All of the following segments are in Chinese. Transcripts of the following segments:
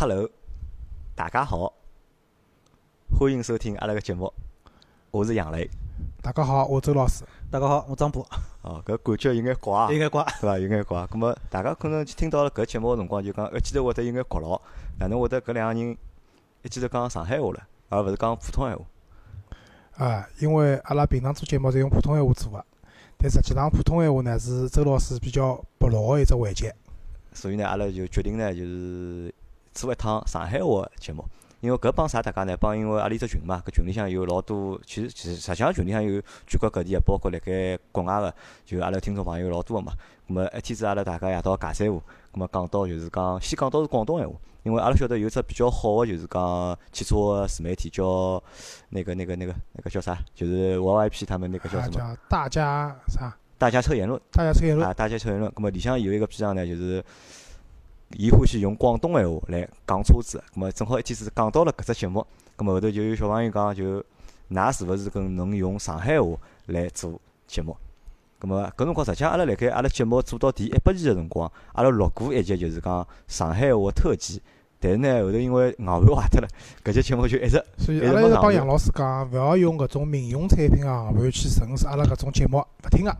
Hello，大家好，欢迎收听阿拉个节目，我是杨雷。大家好，我周老师。大家好，我张波。哦，搿感觉有眼怪啊，有眼怪，对伐？有眼怪。葛末大家可能听到了搿节目个辰光，就讲一记头会得有眼觉牢，哪能会得搿两个人一记头讲上海话了，而勿是讲普通闲话？啊，因为阿拉平常做节目侪用普通闲话做个，但实际上普通闲话呢是周老师比较薄弱个一只环节。所以呢，阿拉就决定呢，就是做一趟上海话个节目。因为搿帮啥大家呢？帮因为阿里只群嘛，搿群里向有老多，其实其实实际上群里向有全国各地个，包括辣盖国外个，就阿拉听众朋友老多个嘛。咁么一天子阿拉大家夜到尬三胡，咁么讲到就是讲，先讲到是广东闲话，因为阿拉晓得有只比较好个就是讲汽车个自媒体叫那个那个那个那个叫啥？就是 YYP 他们那个叫什么？叫大家啥？大家车言论。大家车言论。啊，大家车言论。咁么里向有一个篇章呢，就是。伊欢喜用广东闲话来讲车子，咁么正好一天子讲到了搿只节目，咁么后头就有小朋友讲，就㑚是勿是跟能用上海话来做节目？咁么搿辰光实际上阿拉辣盖阿拉节目做到第一百期个辰光，阿拉录过一集就是讲上海话特辑，但是呢后头因为硬盘坏脱了，搿节节目就一直所以阿拉一直帮杨老师讲，勿要用搿种民用产品个硬盘去审视阿拉搿种节目，勿听个，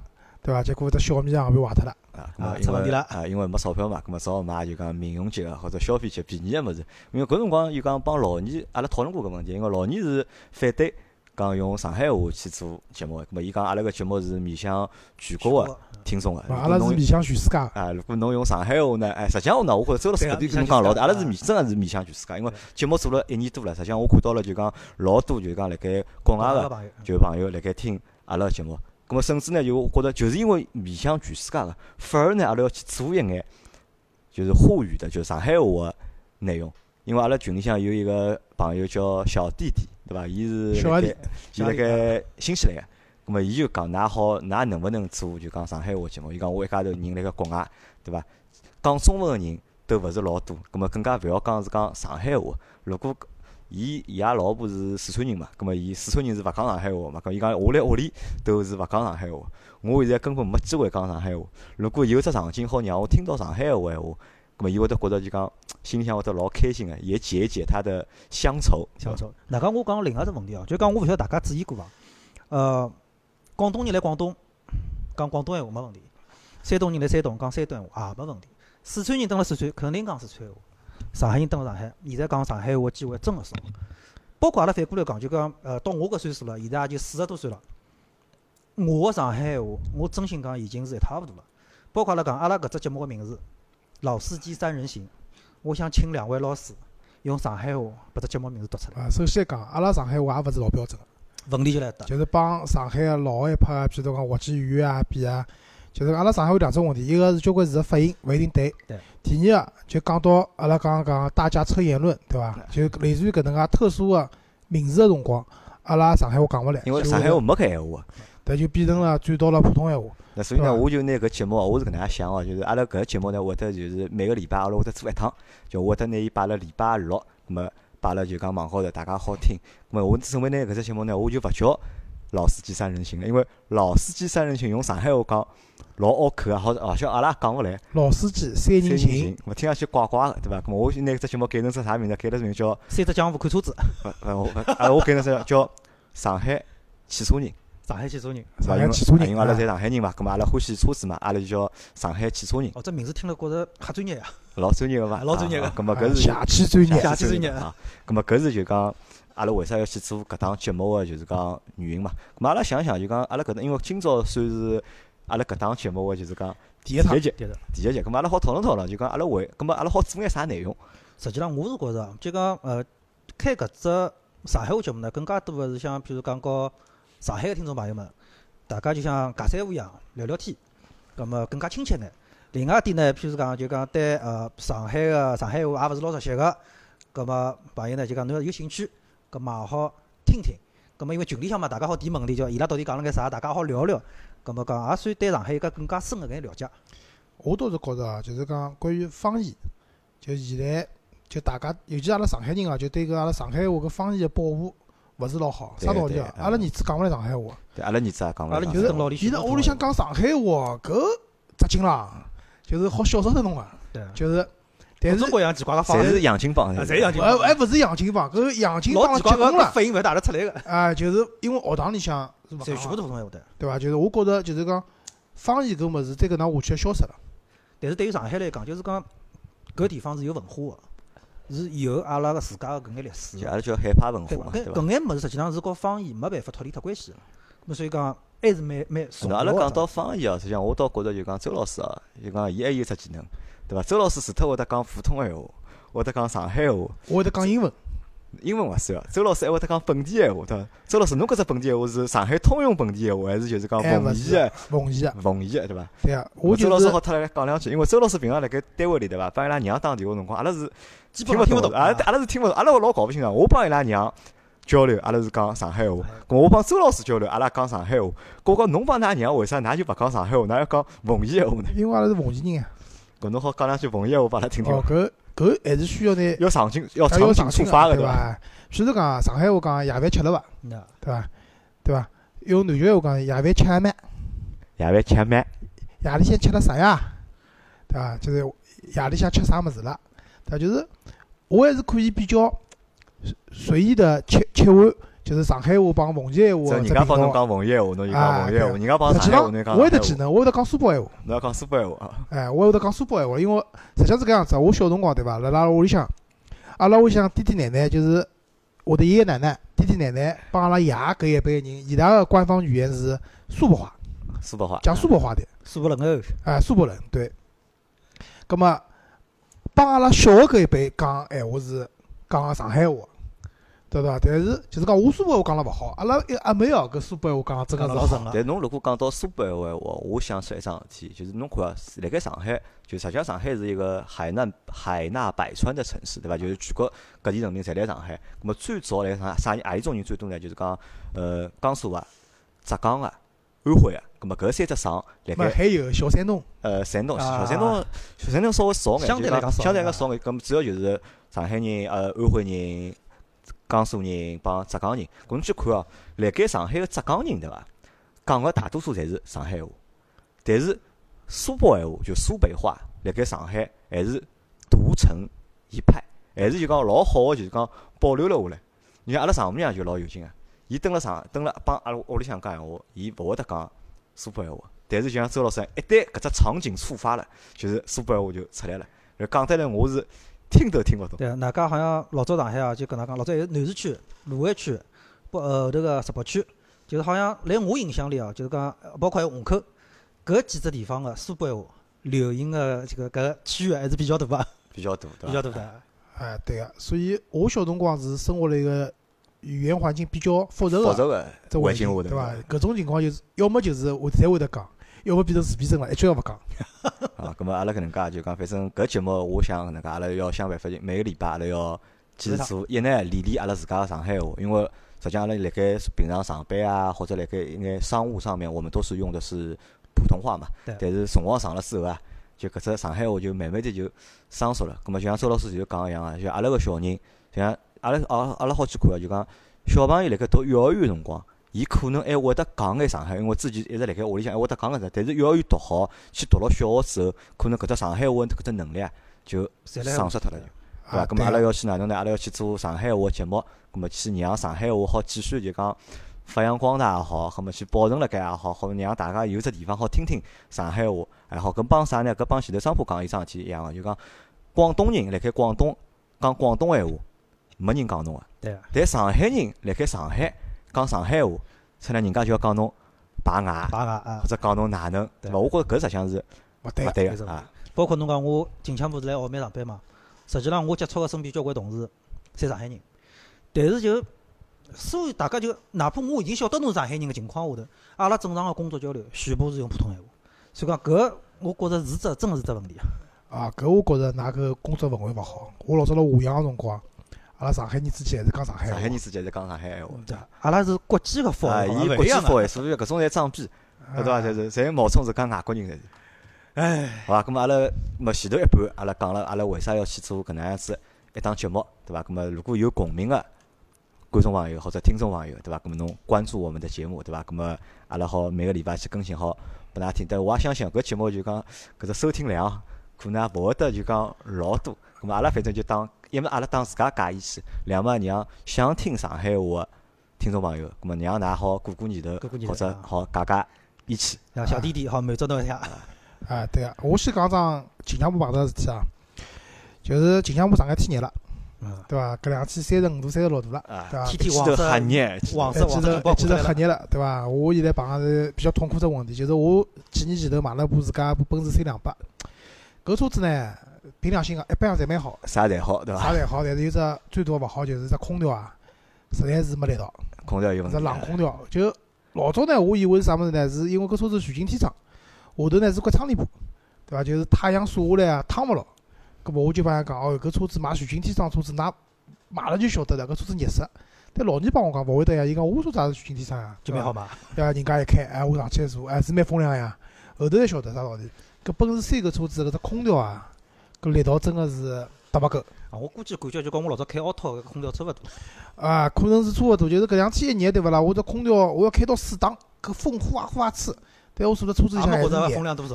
对伐？结果只小米也被坏脱了。啊，出问题了啊！因为没钞票嘛，咁么只好买就讲民用级个或者消费级便宜个物事。因为搿辰光又讲帮老二，阿拉讨论过搿问题。因为老二是反对讲用上海话去做节目，咁么伊讲阿拉个节目是面向全国个听众个。阿拉是面向全世界。啊，如果侬用上海话呢？哎，实际上呢，我觉着周老师搿点跟侬讲老对，阿拉是面真个是面向全世界。因为节目做了一年多了，实际上我看到了就讲老多就讲辣盖国外个就朋友辣盖听阿拉个节目。咁么甚至呢，就觉着就是因为面向全世界个，反而呢，阿拉要去做一眼，就是沪语的，就是上海话个内容。因为阿拉群里向有一个朋友叫小弟弟，对伐？伊是辣盖，伊辣盖新西兰个。咁么伊就讲，㑚好，㑚能勿能做就讲上海话节目？伊讲我一家头人辣盖国外，对伐？讲中文个人都勿是老多，咁么更加勿要讲是讲上海话。如果伊伊拉老婆是四川人嘛，葛末伊四川人是勿讲上海话嘛，搿伊讲我辣屋里都是勿讲上海话，我现在根本没机会讲上海话。如果有只场景好让我听到上海话闲话，葛末伊会得觉着就讲心里向会得老开心个，也解一解他的乡愁。乡愁。那讲我讲另外只问题哦，就讲我勿晓得大家注意过伐？呃，广东人来广东讲广东闲话没问题，山东人来山东讲山东闲话也没问题，四川人蹲辣四川肯定讲四川话。上海人蹲辣上海，现在讲上海话机会真个少。包括阿拉反过来讲，就讲呃，到我搿岁数了，现在也就四十多岁了。我个上海话，我真心讲已经是一塌糊涂了。包括阿拉讲，阿拉搿只节目个名字《老司机三人行》，我想请两位老师用上海话把只节目名字读出来。啊，首先讲，阿拉上海话也勿是老标准个。问题就来得，就是帮上海个老一派个，譬如讲滑稽语啊比啊。就是阿拉上海有两种问题，一个是交关字个发音勿一定对。对。第二个就讲到阿拉刚刚讲大家出言论，对伐？就类似于搿能介特殊个名字个辰光，阿拉上海话讲勿来。因为上海话没搿闲话。但就变成了转到了普通闲话。那所以呢，我就拿搿节目，我是搿能介想哦，就是阿拉搿节目呢，会得就是每个礼拜阿拉会得做一趟，就会得拿伊摆辣礼拜六，咾么摆辣就讲网高头，大家好听。咾么我准备拿搿只节目呢，我就勿叫老司机三人行了，因为老司机三人行用上海话讲。老拗口啊，好好像阿拉讲勿来。老司机三人行，我听上去怪怪个，对伐？咾么我拿只节目改成只啥名字？改了名叫三只江湖看车子。呃，我啊，我改成只叫上海汽车人。上海汽车人，上海汽车人，因为阿拉侪上海人嘛，咾么阿拉欢喜车子嘛，阿拉就叫上海汽车人。哦，这名字听了觉着瞎专业呀。老专业个伐？老专业个。咾么搿是 下期专业，下期专业啊。咾么搿是就讲阿拉为啥要去做搿档节目个，就是讲原因嘛。咾么阿拉想想，就讲阿拉搿搭，因为今朝算是阿拉搿档节目个，就是讲。第一集，第一节，咁阿拉好讨论讨论，就讲阿拉为，咁阿拉好做眼啥内容？实际上，我是觉着，就讲呃，开搿只上海话节目呢，更加多个是像，譬如讲告上海个听众朋友们，大家就像尬三胡一样聊聊天，咁么更加亲切眼。另外一点呢，譬如讲就讲对呃上海个上海话也勿是老熟悉个，咁么朋友呢就讲侬要有兴趣，咁么好听听。咁么因为群里向嘛，大家好提问题，叫伊拉到底讲了眼啥，大家好聊聊。咁么讲，也算对上海一个更加深个眼了解。我倒是觉着啊，就是讲关于方言，就现在就大家，尤其阿拉上海人啊，就对搿阿拉上海话搿方言个保护勿是老好。啥道理啊？阿拉儿子讲勿来上海话。对，阿拉儿子也讲勿来。阿拉儿子伊在屋里向讲上海话，搿扎劲啦，就是好笑死脱侬个。对。就是但是各种各样奇怪个方侪是式，洋泾浜，啊，侪洋泾浜，还还勿是洋泾浜，搿洋泾浜老奇怪个结棍了。发音勿是大得出来个，啊，就是因为学堂里向是勿侪全部讲是普通闲话的。对伐？就是我觉着就是讲方言搿物事再搿能下去要消失了。但是对于上海来讲，就是讲搿地方是有文化个，是有阿拉个自家个搿眼历史阿拉叫海派文？化嘛，对搿伐？搿眼物事实际上是和方言没办法脱离脱关系个。咾所以讲还是蛮蛮重要阿拉讲到方言啊，实际上我倒觉着就讲周老师啊，就讲伊还有只技能，对伐？周老师除脱会得讲普通闲话，会得讲上海话，我会得讲英文，英文勿算哦。周老师还会得讲本地闲话，对伐？周老师，侬搿只本地闲话是上海通用本地闲话，还是就是讲哎，勿是奉贤奉贤啊，的奉贤的，对伐？对啊，我周就是老师好脱来讲两句，因为周老师平常辣盖单位里对伐，帮伊拉娘打电话辰光，阿拉是基听勿懂的，本上听勿懂阿拉阿拉是听勿懂，阿拉老搞勿清爽。我帮伊拉娘交流，阿拉是讲上海话；，咾我帮周老师交流，阿拉讲上海话。搿我讲侬帮㑚娘为啥㑚就勿讲上海话，㑚要讲奉贤闲话呢？因为阿拉是奉贤人啊。搿侬好讲两句奉贤话帮阿拉听听哦，。搿搿还是需要呢，要场景要要场景出发的？对伐？譬如讲上海话讲夜饭吃了伐，对伐？对伐？用南京话讲夜饭吃了没？夜饭吃饭，夜里向吃了啥呀？对伐？就是夜里向吃啥物事了？对伐？就是我还是可以比较随随意的切切换，就是上海话帮奉贤话这人。家帮侬讲奉贤话，侬就讲啊奉贤话；对人家帮上海话，侬就讲上我有得。技能，我会得讲苏北闲话。侬要讲苏北闲话啊？哎，我会得讲苏北闲话，因为实际上是搿样子。我小辰光对伐？辣辣屋里向，阿拉屋里向弟弟奶奶就是我的爷爷奶奶、弟弟奶奶帮阿拉爷搿一辈人，伊拉个官方语言是苏北话，苏北话。讲苏北话的。苏北人哦，哎，苏北人对。葛么帮阿拉小个搿一辈讲闲话是讲上海话，对伐？但是就是讲我苏北话讲了勿好，阿拉一阿妹哦搿苏北话讲得真个是好。讲老顺个。但侬如果讲到苏北闲话，我想起来一桩事体，就是侬看啊，辣盖上海，就实际上上海是一个海纳海纳百川的城市，对伐？就是全国各地人民侪来上海。那么最早来上啥何里种人最多呢？就是讲呃江苏啊、浙江啊、安徽啊。那么搿三只省辣盖那还有小山东，呃山东、啊小山东、小山东稍微少眼，相对来讲少相对来讲啊少眼。咁么主要就是上海人、呃安徽人、江苏人帮浙江人。搿侬去看哦，辣盖上海个浙江人对伐？讲个大多数侪是上海话，但是苏北闲话就苏北话，辣盖上海还是独成一派，还是就讲老好个，就是讲保留了下来。你看阿拉丈母娘就老有劲个，伊蹲辣上蹲辣帮阿拉屋里向讲闲话，伊勿会得讲苏北闲话，但是就像周老师一旦搿只场景触发了，就是苏北闲话就出来了。讲得来我是听都听勿懂。对，外加好像老早上海啊，就跟㑚讲，老早还有南市区、卢湾区，不呃后头个石北区，就是好像辣我印象里啊，就是讲呃包括还有虹口搿几只地方个苏北话流行的这个搿区域还是比较大个，比较多，对伐？比较大的。哎，对个。所以我小辰光是生活辣一个语言环境比较复杂个复杂个这环境，环境下头，对伐？搿种情况就是要么就是会侪会得讲，要么变成自闭症了，一句也勿讲。啊，咁么阿拉搿能介就讲，反正搿节目我想搿能介，阿拉要想办法，就每个礼拜阿拉要坚持做一呢练练阿拉自家个上海话，因为实际上阿拉辣盖平常上班啊，或者辣盖一眼商务上面，我们都是用的是普通话嘛。对但是辰光长了之后啊，就搿只上海话就慢慢的就生疏了。咁么就像周老师就讲个一样啊，就阿拉个小人，就像阿拉阿阿拉好去看啊，就讲小朋友辣盖读幼儿园辰光。伊可能还会得讲眼上海，因为之前一直辣盖屋里向还会得讲搿只，但是幼儿园读好，去读了小学之后，可能搿只上海话搿只能力啊，就丧失脱了就。对。伐？啊，咁么阿拉要去哪能呢？阿拉要去做上海话节目，咁么去让上海话好继续就讲发扬光大也好，咁么去保存辣盖也好，好让大家有只地方好听听上海话，还好。搿帮啥呢？搿帮前头商铺讲一桩事体一样个，就讲广东人辣盖广东讲广东闲话，没人讲侬个。对。个，但上海人辣盖上海讲上海话，出来人家就要讲侬排外，排外啊或，者讲侬哪能，对对伐？我觉着搿实际上是勿对个。勿对没错个啊。包括侬讲我近腔部是来澳门上班嘛，实际上我接触个身边交关同事，侪上海人，但是就所有大家就哪怕我已经晓得侬是上海人个情况下头，阿拉正常个工作交流全部是用普通闲话，所以讲搿我觉着是只真个是只问题啊。啊，搿我觉着㑚搿工作氛围勿好。我老早辣华阳个辰光，阿拉上海人之间还是讲上海话。上海人之间是讲上海闲话。对，阿拉是国际个方啊，言，伊。国际化，所以搿种侪装逼，对伐？侪是侪冒充自家外国人侪是。哎，好伐？咁么阿拉，么前头一半阿拉讲了，阿拉为啥要去做搿能样子一档节目，对伐？咁么如果有共鸣个观众朋友或者听众朋友，对伐？咁么侬关注我们的节目，对伐？咁么阿拉好每个礼拜去更新好拨大家听。但我也相信搿节目就讲搿只收听量可能也勿会得就讲老多。咁么阿拉反正就当，一么阿拉当自家解义气，两么让想听上海话个听众朋友，咁么让㑚好过过年头，或者好解解义气。让小弟弟 好满足侬一下。啊，对啊，我先讲桩近腔部碰到个事体啊，就是近腔部上海天热了，对伐？搿两天三十五度、三十六度了，对伐？天天黄色，黄色，记得记得黑热了，对伐？我现在碰上是比较痛苦只问题，就是我几年前头买了部自家部奔驰 C 两百，搿车子呢？凭良心讲，一般样侪蛮好，啥侪好，对伐？啥侪好，但是有只最多勿好就是只空调啊，实在是没力道。空调有问题。只冷空调，就老早呢，我以为是啥物事呢？是因为搿车子全景天窗，下头呢是块窗帘布，对伐？就是太阳晒下来啊，烫勿牢。搿么我就帮伊讲，哦，搿车子买全景天窗车子，㑚买了就晓得了，搿车子热死。但老倪帮我讲勿会得呀，伊讲我车子也是全景天窗呀，就蛮好嘛。对伐？人家一开，哎，我上去一坐，哎，是蛮风凉呀。后头才晓得啥道理。搿奔驰 C 搿车子搿只空调啊。搿力道真个是搭勿够啊！我估计感觉就跟我老早开奥拓个空调差勿多啊，可能是差勿多。就是搿两天一热对勿啦？我这空调我要开到四档，搿风呼啊呼啊吹。但我坐辣车子里向还是热。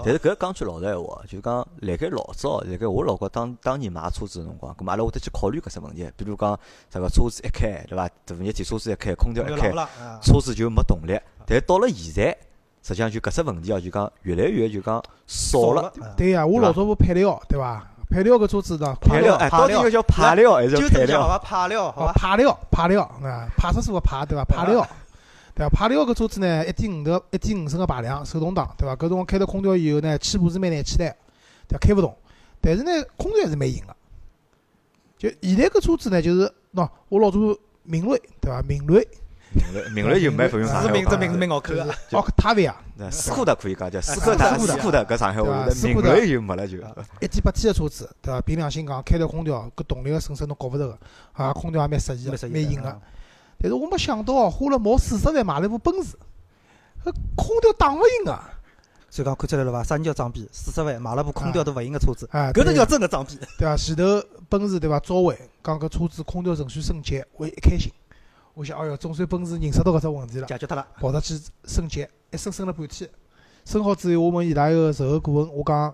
但是搿讲句老实闲话，就讲辣盖老早，辣盖我老早当当年买车子个辰光，搿阿拉会得去考虑搿只问题。比如讲，啥个车子一开，对伐？大热天车子一开，空调一开，车子就没动力。但到了现在，实际上就搿只问题哦，就讲越来越就讲少了。对呀，我老早不配料，对伐？配料个车子的，配料哎，到底要叫配料还是配料？好吧，配料，好吧，排料，排料啊，派出所个派对伐？排料，对伐？排料搿车子呢，一点五的，一点五升个排量，手动挡，对伐？搿辰光开了空调以后呢，起步是蛮难起来，对，开勿动。但是呢，空调还是蛮硬个。就现在搿车子呢，就是喏，我老早明锐，对伐？明锐。明锐，明锐就蛮不用上海话。名字名字蛮拗口个。哦，塔维啊，斯柯达可以讲叫斯柯达，斯柯达搿上海话，明锐就没了就。一点八 T 的车子，对伐？凭良心讲，开条空调，搿动力个损失侬觉勿着个，啊，空调也蛮适意个，蛮硬个。但是我没想到哦，花了毛四十万买了一部奔驰，搿空调打勿赢个。所以讲看出来了伐？啥人叫装逼？四十万买了部空调都勿赢个车子，啊，搿能叫真个装逼，对伐？前头奔驰对伐？召回讲搿车子空调程序升级，我一开心。我想，哎哟，总算奔驰认识到搿只问题了，解决脱了，跑出去升级，一升升了半天，升好之后，我问伊拉一个售后顾问，我讲，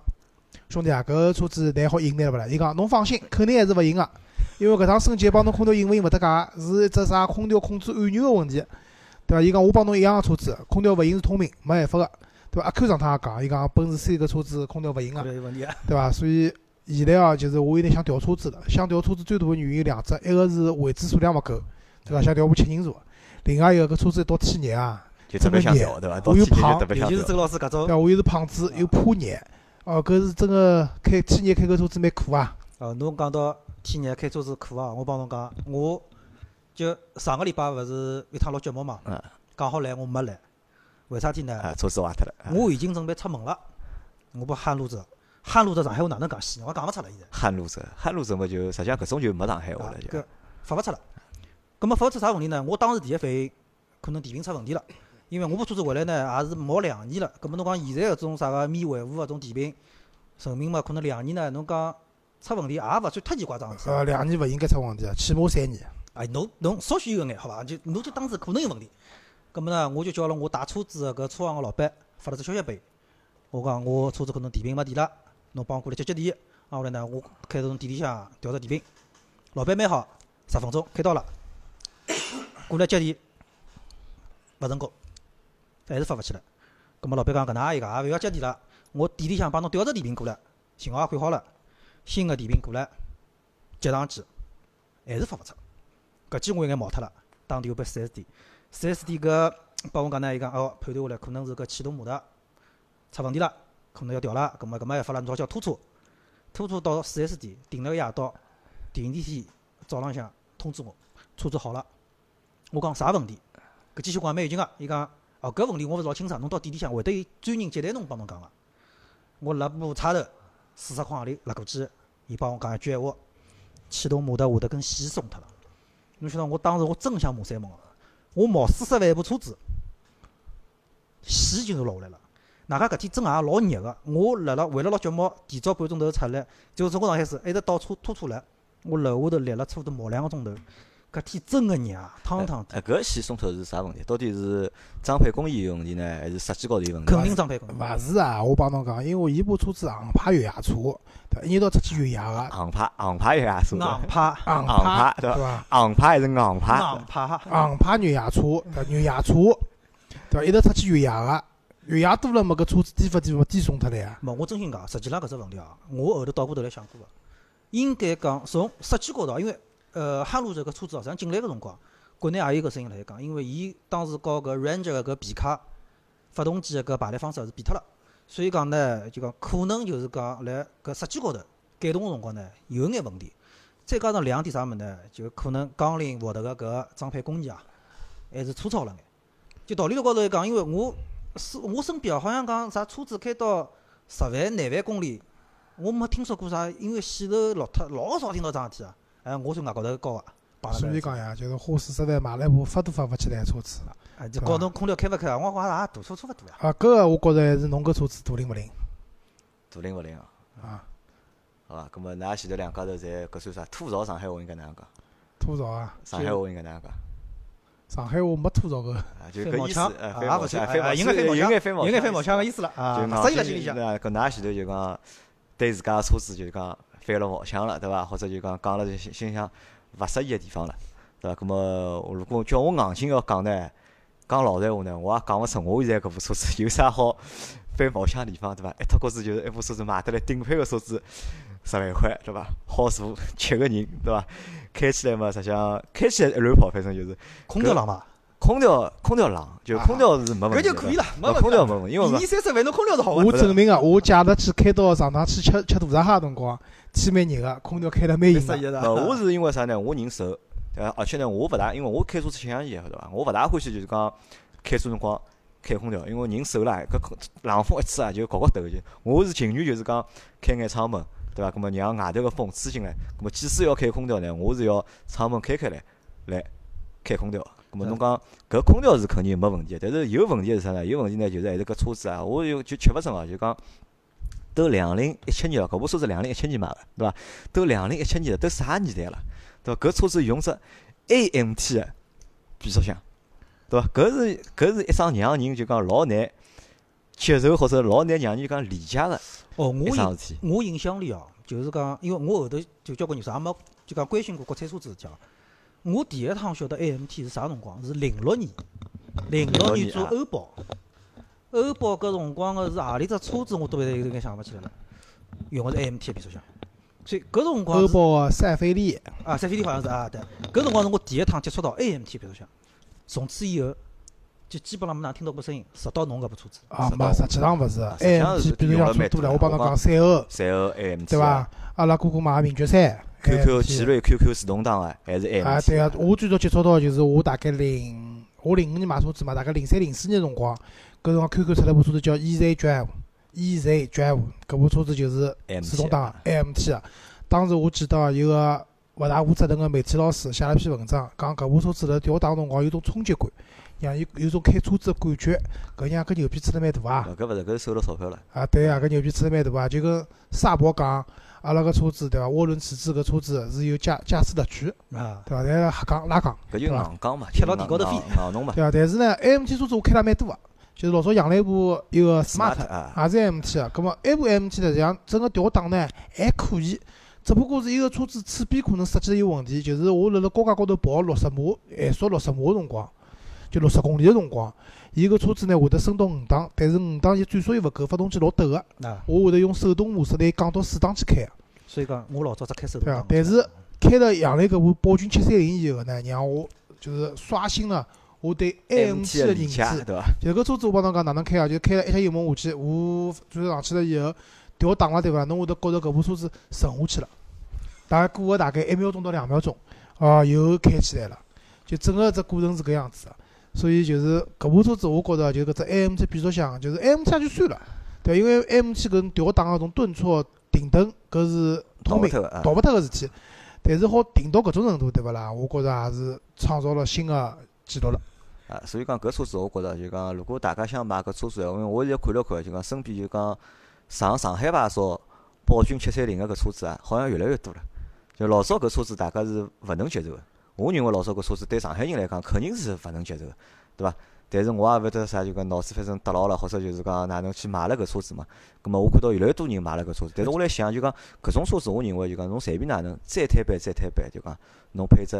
兄弟啊，搿车子难好赢难了勿啦？伊讲，侬放心，肯定还是勿赢个，因为搿趟升级帮侬空调赢勿赢勿搭界，是一只啥空调控制按钮个问题，对伐？伊讲我帮侬一样个车子，空调勿赢是通病，没办法个，对伐？阿 Q 上趟也讲，伊讲奔驰 C 搿车子空调勿赢个，对伐？所以现在哦，就是我有点想调车子了，想调车子最大个原因有两只，一个是位置数量勿够。对伐？想调部七人座，另外一个搿车子一到天热啊，就特别想热，对伐？我又胖，尤其是周老师搿种，对，我又是胖子，又怕热，哦，搿是真个开天热开个车子蛮苦啊。哦，侬讲到天热开车子苦啊，我帮侬讲，我就上个礼拜勿是一趟录节目嘛，嗯，刚好来我没来，为啥体呢？啊，车子坏脱了。我已经准备出门了，我不喊路子，喊路子上海话哪能讲西？我讲勿出来现在。喊路子，喊路子么就实际上搿种就没上海话了就。发勿出了。葛末发勿出啥问题呢？我当时第一反应可能电瓶出问题了，因为我部车子回来呢也是毛两年了。葛末侬讲现在搿种啥个免维护搿种电瓶寿命嘛，可能两年呢，侬讲出问题也勿算太奇怪桩事。呃，两年勿应该出问题啊，起码三年。哎，侬侬稍许有眼好伐？就侬就当时可能有问题。葛末呢，我就叫了我打车子个搿车行个老板发了只消息拨伊，我讲我车子可能电瓶没电了，侬帮我过来接接电。啊，后来呢，我开从店里向调只电瓶，老板蛮好，十分钟开到了。过来接电，勿成功，还是发勿起来。葛末老板讲搿能也一个，也勿要接电了。我店里向帮侬调只电瓶过来，型号也看好了，新个电瓶过来接上去，还是发勿出。搿记我应该毛脱了，打电话拨四 S 店。四 S 店搿帮我讲呢，伊讲哦，判断下来可能是搿启动模特出问题了，可能要调了。葛末搿末还发了侬叫拖车，拖车到四 S 店停了个夜到，第二天早浪向通知我车子好了。我讲啥问题？搿机器讲蛮有劲个。伊讲哦，搿问题我勿是老清爽，侬到店里向会得有专人接待侬，帮侬讲个。我辣部插头四十块行钿辣过去，伊帮我讲一句闲话：启动摩托下头根线松脱了。侬晓得，我当时我真想骂三个，我毛四十万一部车子，线就落下来了。外加搿天真也老热个，我辣辣为了录节目，提早半个钟头出来，就从我上海市一直倒车拖车来，我楼下头立了差不多毛两个钟头。搿天真个热，烫烫的，搿线松脱是啥问题？到底是装配工艺有问题呢，还是设计高头有问题？肯定装配工艺。勿是啊，我帮侬讲，因为伊部车子航拍越野车，对伐？一年到出去越野个，航拍航拍越野车，硬派，航航拍拍对伐？航拍还是硬拍？硬派，航拍越野车，对伐？越野车，对伐？一头出去越野个，越野多了嘛，搿车子颠勿颠勿颠松脱了呀？没，我真心讲，实际浪搿只问题啊，我后头倒过头来想过个，应该讲从设计高头，因为呃哈罗这个车子哦，实际上进来个辰光，国内也有个声音辣盖讲，因为伊当时搞搿 Ranger 个搿皮卡发动机个搿排列方式是变脱了，所以讲呢，就讲可能就是讲辣搿设计高头改动个辰光呢，有眼问题。再加上两点啥物事呢？就可能钢铃获得个搿装配工艺啊，还是粗糙了眼。就道理高头来讲，因为我是我身边，好像讲啥车子开到十万、廿万公里，我没听说过啥，因为线头落脱，老少听到桩事体啊。哎，我算外高头高个，所以讲呀，就是花四十万买了一部发都发勿起来的车子。啊，就搞侬空调开勿开啊？我讲也大车差勿多呀。啊，搿个我觉着还是侬搿车子大灵勿灵大灵勿灵啊？啊？好伐？葛末㑚前头两家头侪搿算啥？吐槽上海话应该哪能讲？吐槽啊！上海话应该哪能讲？上海话没吐槽个，啊，就搿 意思，呃，啊翻毛腔，应该翻毛腔应该翻毛腔个意意思了思，啊，就塞伊辣心里向。对伐？搿㑚前头就讲对自家个车子就是讲翻了毛腔了，对伐？或者就讲讲了心心里向勿适意个地方了，对伐？葛末如果叫我硬劲要讲呢，讲老实闲话呢，我也讲勿出我现在搿部车子有啥好翻毛腔地方，对伐？一脱觉子就是一部车子买得来顶配个车子，十万块，对伐？好坐七个人，对伐？开起来嘛，实际上开起来一乱跑，反正就是空调冷嘛？空调空调冷，就空调是没问题，搿就可以了，没呃问题。空调没问题，因为一年三十万，侬空调是好我个。证明啊，我假日去开到上趟去吃吃大闸蟹个辰光，天蛮热个，空调开得蛮硬个。我是因为啥呢？我人瘦，呃，而且呢，我勿大，因为我开车吃香烟，晓得伐？我勿大欢喜就是讲开车辰光开空调，因为人瘦啦，搿冷风一吹啊，就搞搞抖就。我是情愿就是讲开眼窗门，对伐？葛么让外头个风吹进来。葛么即使要开空调呢，我是要窗门开开来来开空调。葛末侬讲搿空调是肯定没问题的，但是有问题是啥呢？有问题呢，就是还是搿车子啊，我有就吃勿准哦，就讲。都两零一七年了，搿部车子两零一七年买个，对伐？都两零一七年了，都啥年代了？对伐？搿车子用只 AMT 的变速箱，对伐？搿是搿是一桩让人就讲老难接受或者老难让人讲理解的哦，我印事体。我印象里哦，就是讲，因为我后头就交关年数也没就讲关心过国产车子事体哦。我第一趟晓得 AMT 是啥辰光？是零六年，零六年做啊。欧宝，欧宝搿辰光个是何里只车子我都有有眼想勿起来了，用个是 AMT 个变速箱。所以搿辰光欧宝个赛飞利，啊，赛飞利好像是啊，对，搿辰光是我第一趟接触到 AMT 变速箱，从此以后就基本上没哪听到过声音，直到侬搿部车子。啊，是的没，实际上勿是，AMT 变速箱做多了。我帮侬我讲赛欧，赛欧 AMT 对伐？阿拉哥哥买个名爵三 QQ 奇瑞 QQ 自动挡个还是 AMT？啊，对啊，我最早接触到就是我大概零，我零五年买车子嘛，大概零三零四年辰光，搿辰光 QQ 出了部车子叫 EZ Drive，EZ Drive，搿部车子就是自动挡 AMT 啊。当时我记得有个勿大负责任个媒体老师写了篇文章，讲搿部车子辣调档辰光有种冲击感，让伊有种开车子个感觉，搿样搿牛逼吹得蛮大啊！搿勿是搿是收了钞票了。啊，对啊，搿牛逼吹得蛮大啊！就跟沙博讲，阿拉搿车子对伐？涡轮迟滞搿车子是有驾驾驶乐趣，啊，对伐？但是黑杠拉杠，搿就硬刚嘛，贴到地高头飞硬硬弄嘛。对伐？但是呢，AMT 车子我开了蛮多个，就是老早养了一部一个 Smart，啊，也是 AMT 啊。葛末埃部 AMT 实际上整个调档呢还可以，只不过是一个车子侧边可能设计有问题，就是我辣辣高架高头跑六十码限速六十码个辰光，就六十公里个辰光，伊个车子呢会得升到五档，但是五档伊转速又勿够，发动机老抖个，啊，我会得用手动模式来降到四档去开个。所以讲我老早只开手动挡，对啊但是开了杨澜搿部宝骏七三零以后呢，让我就是刷新了我对 A M G 的认知。对伐？就搿车子我帮侬讲哪能开啊？就开了一脚油门下去，我转上去了以后调档了对伐？侬会得觉着搿部车子沉下去了，大概过个大概一秒钟到两秒钟，哦，又开起来了。就整个只过程是搿样子的，所以就是搿部车子我觉着就搿只 AMT 变速箱，就是 AMT 也就算了，对，因为 AMT 搿种调档个种顿挫、停顿，搿是通病。逃勿脱个啊。逃勿脱个事体。但是好停到搿种程度，对勿啦？我觉着也是创造了新的记录了。啊，所以讲搿车子，我觉着就讲，如果大家想买搿车子因为我现在看了看，就讲身边就讲上上海牌照宝骏七三零个搿车子啊，好像越来越多了。就老早搿车子大家是勿能接受个，我认为老早搿车子对上海人来讲肯定是勿能接受，对伐？但是我也勿晓得啥，就讲脑子反正搭牢了，或者就是讲哪能去买了搿车子嘛。葛末我看到越来越多人买了搿车子，但是我来想就讲搿种车子，我认为就讲侬随便哪能再推板再推板，就讲侬配只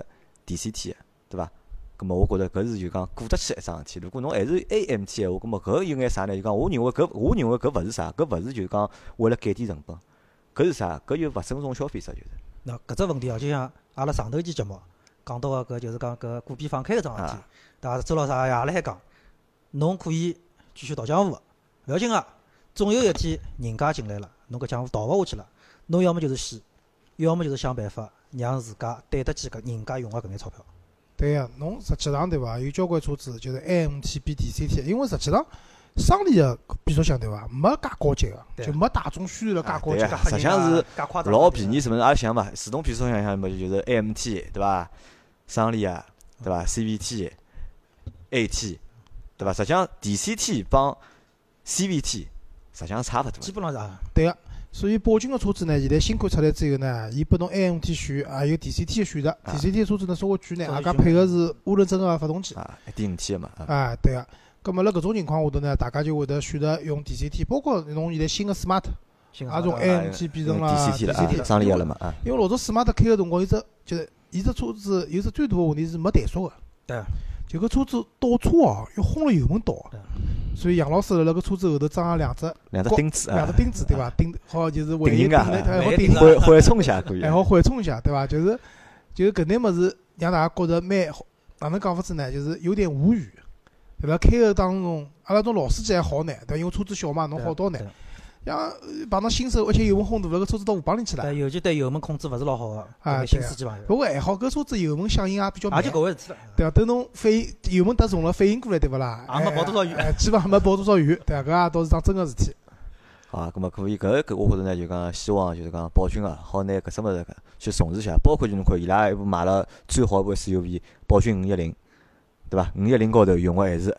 DCT，对伐？葛末我觉着搿是就讲过得去一桩事体。如果侬还是 AMT 闲话，葛末搿有眼啥呢？就讲我认为搿我认为搿勿是啥，搿勿是就讲为了减低成本，搿是啥？搿就勿尊重消费者就是。那搿只问题哦，就像阿拉上头期节目讲到个搿就是讲搿股比放开搿桩事体，对伐？周老师也辣海讲。侬可以继续逃江湖，勿要紧个，总有一天人家进来了，侬搿江湖逃勿下去了。侬要么就是死，要么就是想办法让自家对得起搿人家用个搿眼钞票。对呀，侬实际上对伐？有交关车子就是 AMT 比 DCT，因为实际上商里个变速箱对伐？没介高级个，就没大众宣传了介高级。实际上是老便宜，是勿是？也像嘛，自动变速箱像么就是 AMT 对伐？商里啊，对伐？CVT、AT。对伐？实际上，DCT 帮 CVT 实际上差勿多。基本上是啊。对个，所以宝骏个车子呢，现在新款出来之后呢，伊拨侬 AMT 选，也有 DCT 个选择。DCT 车子呢稍微贵眼，外加配个是涡轮增压发动机。啊，一点五 T 个嘛。啊，对个。葛末辣搿种情况下头呢，大家就会得选择用 DCT，包括侬现在新个 Smart，也从 AMT 变成了 DCT 了，商业了嘛啊。因为老早 Smart 开个辰光，伊只就是伊只车子有只最大个问题是没怠速个。对。就搿车子倒车哦，要轰了油门倒，所以杨老师辣辣搿车子后头装了两只两只钉子，两只钉子对伐？钉好就是稳定啊，还好顶缓缓冲一下可以，还好缓冲一下对伐？就是就搿眼物事让大家觉着蛮好，哪能讲法子呢？就是有点无语，对伐？开个当中，阿拉种老司机还好呢，对伐？因为车子小嘛，侬好倒呢。像碰到新手，而且油门轰大了，搿车子到河浜里去了。尤其对油门控制勿是老好个，啊，新司机朋友。不过还好，搿车子油门响应也比较慢。也就搿回事体对伐？等侬反应油门踏重了，反应过来，对勿啦？也没跑多少远，基本上没跑多少远，对伐？搿也倒是桩真个事体。好，葛末可以，搿搿我觉着呢，就讲希望就是讲宝骏啊，好拿搿只物事去重视一下，包括就侬看伊拉一部买了最好一部 SUV，宝骏五一零，对伐？五一零高头用个还是。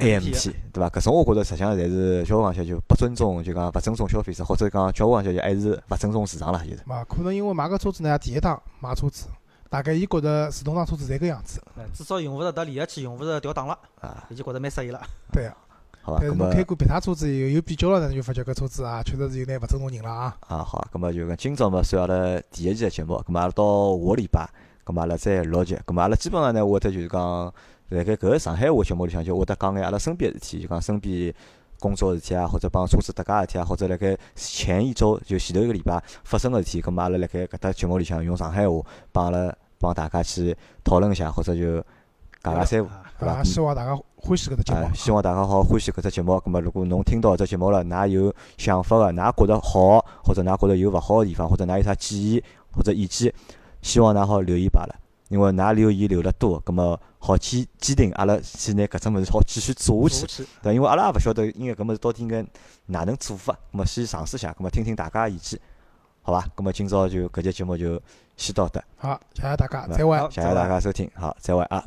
AMT 对伐？搿种我觉着实际上侪是交关些就不尊重，就讲勿尊重消费者，或者讲交关些就还是勿尊重市场了，就是。嘛，可能因为买个车子呢，第一趟买车子，大概伊觉着自动挡车子侪搿样子。至少用勿着踏离合器，用勿着调档了，啊，伊就觉着蛮适意了。对呀。好吧。但是侬开过别他车子以后，有比较了，呢，就发觉搿车子啊，确实是有点勿尊重人了啊。啊，好，葛末就讲今朝嘛算阿拉第一期个节目，葛末阿拉到下个礼拜，葛末阿拉再录集，葛末阿拉基本上呢，会得就是讲。辣盖搿个上海话节目里向，就会得讲眼阿拉身边个事体，就讲身边工作事体啊，或者帮车子搭界事体啊，或者辣盖前一周就前头一个礼拜发生个事体，咁阿拉辣盖搿搭节目里向用上海话帮阿拉帮大家去讨论一下，或者就讲讲三胡，对伐？希望大家欢喜搿只节目。希望大家好欢喜搿只节目。咁么，如果侬听到搿只节目了，㑚有想法个，㑚觉得好，或者㑚觉得有勿好个地方，或者㑚有啥建议或者意见，希望㑚好留言罢了。因为㑚留言留了多，葛么好坚坚定阿拉去拿搿只物事好继续做下去。对，因为阿拉也勿晓得应该搿物事到底应该哪能做法，葛么先尝试下，葛么听听大家意见，好伐？葛么今朝就搿节节目就先到这。好，谢谢大家，再会。谢谢大家收听，好，再会啊。